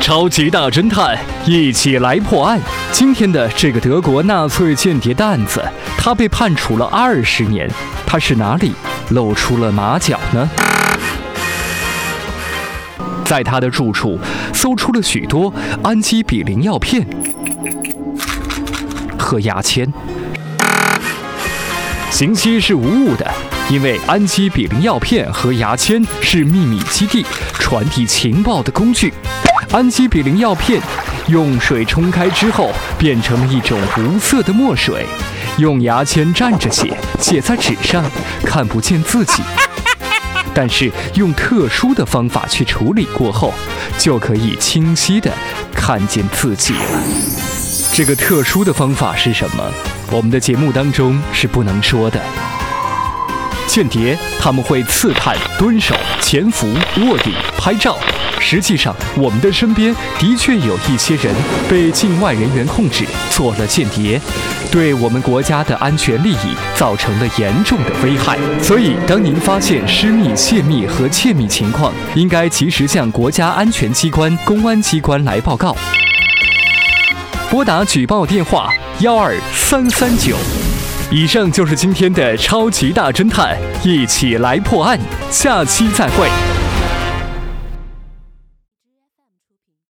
超级大侦探，一起来破案。今天的这个德国纳粹间谍的案子，他被判处了二十年。他是哪里露出了马脚呢？在他的住处搜出了许多氨基比林药片和牙签，刑期是无误的。因为氨基比林药片和牙签是秘密基地传递情报的工具，氨基比林药片用水冲开之后变成了一种无色的墨水，用牙签蘸着写，写在纸上看不见自己，但是用特殊的方法去处理过后，就可以清晰的看见自己了。这个特殊的方法是什么？我们的节目当中是不能说的。间谍他们会刺探、蹲守、潜伏、卧底、拍照。实际上，我们的身边的确有一些人被境外人员控制，做了间谍，对我们国家的安全利益造成了严重的危害。所以，当您发现失密、泄密和窃密情况，应该及时向国家安全机关、公安机关来报告。拨打举报电话：幺二三三九。以上就是今天的超级大侦探，一起来破案，下期再会。